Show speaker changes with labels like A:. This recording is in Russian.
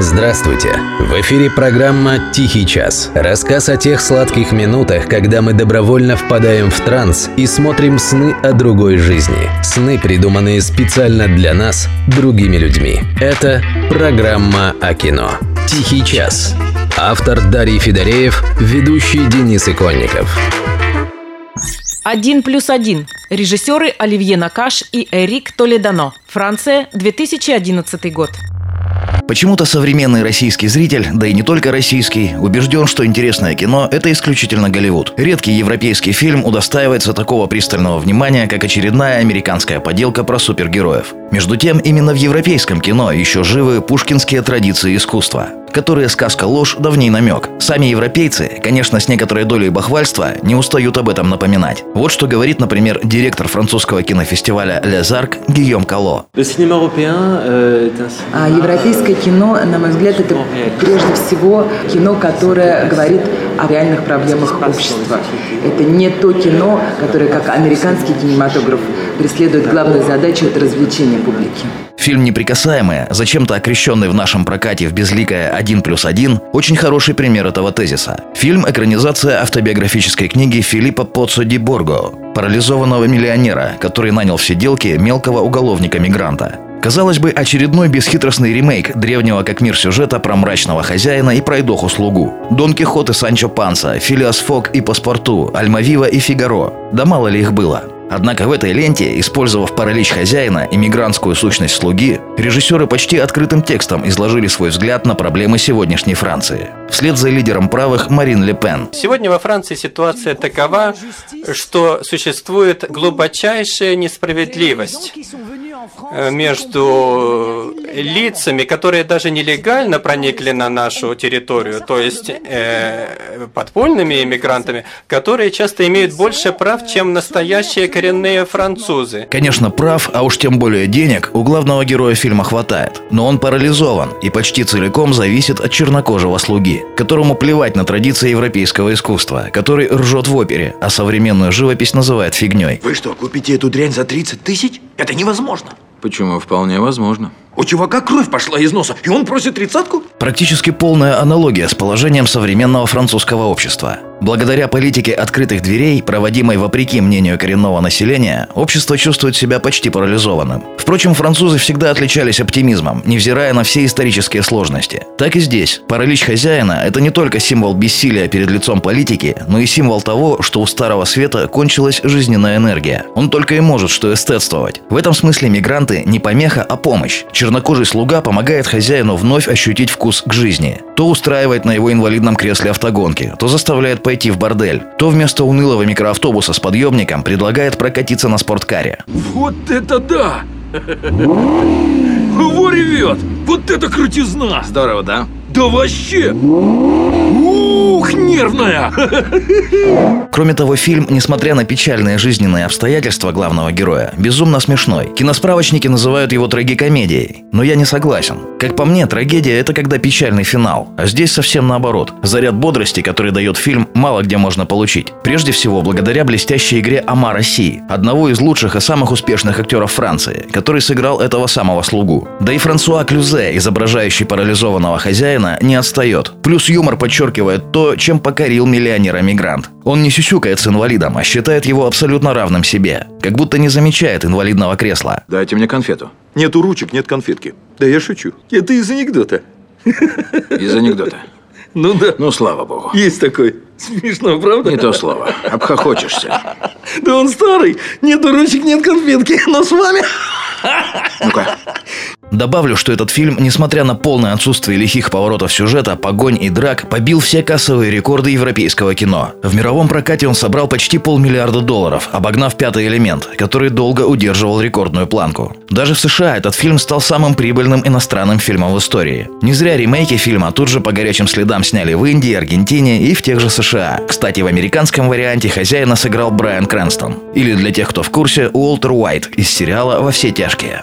A: Здравствуйте! В эфире программа «Тихий час». Рассказ о тех сладких минутах, когда мы добровольно впадаем в транс и смотрим сны о другой жизни. Сны, придуманные специально для нас, другими людьми. Это программа о кино. «Тихий час». Автор Дарий Федореев, ведущий Денис Иконников.
B: «Один плюс один». Режиссеры Оливье Накаш и Эрик Толедано. Франция, 2011 год.
C: Почему-то современный российский зритель, да и не только российский, убежден, что интересное кино – это исключительно Голливуд. Редкий европейский фильм удостаивается такого пристального внимания, как очередная американская поделка про супергероев. Между тем, именно в европейском кино еще живы пушкинские традиции искусства которые сказка-ложь давний намек. Сами европейцы, конечно, с некоторой долей бахвальства, не устают об этом напоминать. Вот что говорит, например, директор французского кинофестиваля «Les Arcs» Гийом Кало.
D: Euh, а европейское кино, на мой взгляд, это прежде всего кино, которое говорит о реальных проблемах общества. Это не то кино, которое, как американский кинематограф, преследует главную задачу – это развлечение публики.
C: Фильм «Неприкасаемые», зачем-то окрещенный в нашем прокате в безликое «1 плюс 1», очень хороший пример этого тезиса. Фильм – экранизация автобиографической книги Филиппа Поццо ди Борго, парализованного миллионера, который нанял в сиделки мелкого уголовника-мигранта. Казалось бы, очередной бесхитростный ремейк древнего как мир сюжета про мрачного хозяина и пройдоху-слугу. Дон Кихот и Санчо Панса, Филиас Фок и Паспорту, Альмавива и Фигаро. Да мало ли их было. Однако в этой ленте, использовав паралич хозяина и мигрантскую сущность слуги, режиссеры почти открытым текстом изложили свой взгляд на проблемы сегодняшней Франции. Вслед за лидером правых Марин Ле Пен.
E: Сегодня во Франции ситуация такова, что существует глубочайшая несправедливость между лицами, которые даже нелегально проникли на нашу территорию, то есть э, подпольными иммигрантами, которые часто имеют больше прав, чем настоящие коренные французы.
C: Конечно, прав, а уж тем более денег у главного героя фильма хватает. Но он парализован и почти целиком зависит от чернокожего слуги, которому плевать на традиции европейского искусства, который ржет в опере, а современную живопись называет фигней.
F: Вы что, купите эту дрянь за 30 тысяч? Это невозможно.
G: Почему? Вполне возможно.
F: У чувака кровь пошла из носа, и он просит тридцатку?
C: Практически полная аналогия с положением современного французского общества. Благодаря политике открытых дверей, проводимой вопреки мнению коренного населения, общество чувствует себя почти парализованным. Впрочем, французы всегда отличались оптимизмом, невзирая на все исторические сложности. Так и здесь. Паралич хозяина – это не только символ бессилия перед лицом политики, но и символ того, что у Старого Света кончилась жизненная энергия. Он только и может что эстетствовать. В этом смысле мигранты не помеха, а помощь. Чернокожий слуга помогает хозяину вновь ощутить вкус к жизни. То устраивает на его инвалидном кресле автогонки, то заставляет пойти в бордель, то вместо унылого микроавтобуса с подъемником предлагает прокатиться на спорткаре.
F: Вот это да! Во ревет! Вот это крутизна!
G: Здорово, да?
F: Да вообще! Ух, нервная!
C: Кроме того, фильм, несмотря на печальные жизненные обстоятельства главного героя, безумно смешной. Киносправочники называют его трагикомедией. Но я не согласен. Как по мне, трагедия – это когда печальный финал. А здесь совсем наоборот. Заряд бодрости, который дает фильм, мало где можно получить. Прежде всего, благодаря блестящей игре Амара Си, одного из лучших и самых успешных актеров Франции, который сыграл этого самого слугу. Да и Франсуа Клюзе, изображающий парализованного хозяина, не отстает. Плюс юмор подчеркивает то, чем покорил миллионера-мигрант. Он не сюсюкает с инвалидом, а считает его абсолютно равным себе. Как будто не замечает инвалидного кресла.
G: Дайте мне конфету.
F: Нету ручек, нет конфетки. Да я шучу. Это из анекдота.
G: Из анекдота?
F: Ну да.
G: Ну, слава богу.
F: Есть такой. Смешно, правда?
G: Не то слово. Обхохочешься.
F: Да он старый. Нету ручек, нет конфетки. Но с вами...
G: Ну-ка.
C: Добавлю, что этот фильм, несмотря на полное отсутствие лихих поворотов сюжета, погонь и драк, побил все кассовые рекорды европейского кино. В мировом прокате он собрал почти полмиллиарда долларов, обогнав «Пятый элемент», который долго удерживал рекордную планку. Даже в США этот фильм стал самым прибыльным иностранным фильмом в истории. Не зря ремейки фильма тут же по горячим следам сняли в Индии, Аргентине и в тех же США. Кстати, в американском варианте хозяина сыграл Брайан Крэнстон. Или для тех, кто в курсе, Уолтер Уайт из сериала «Во все тяжкие».